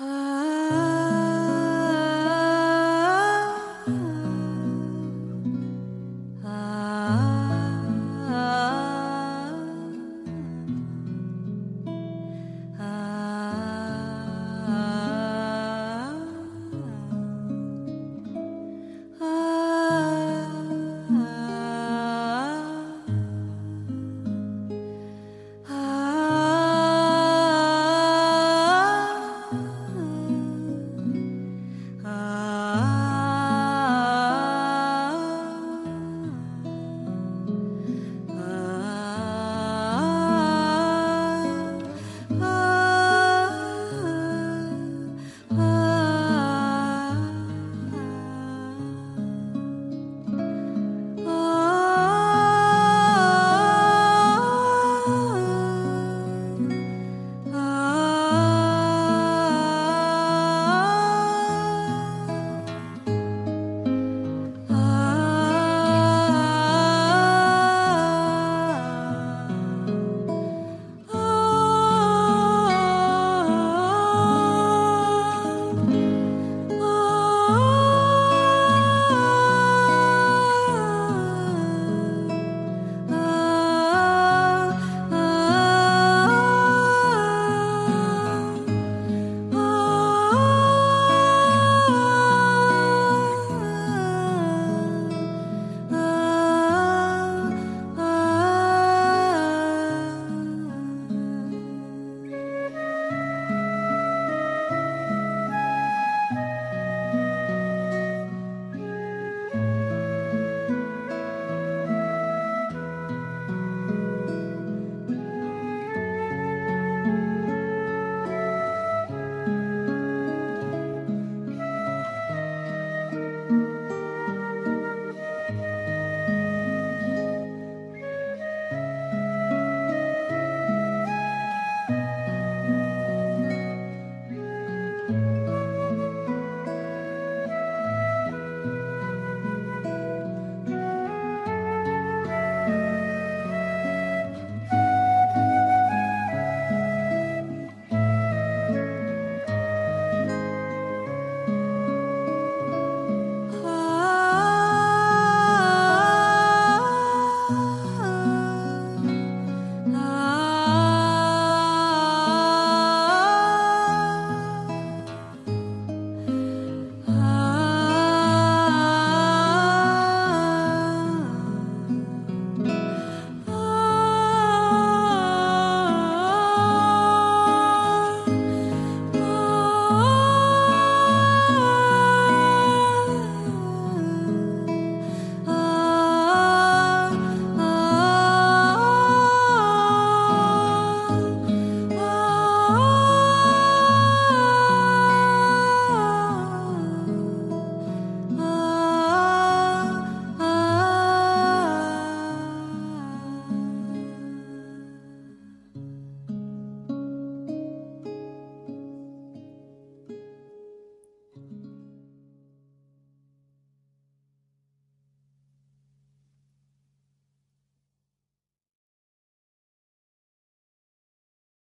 Ah.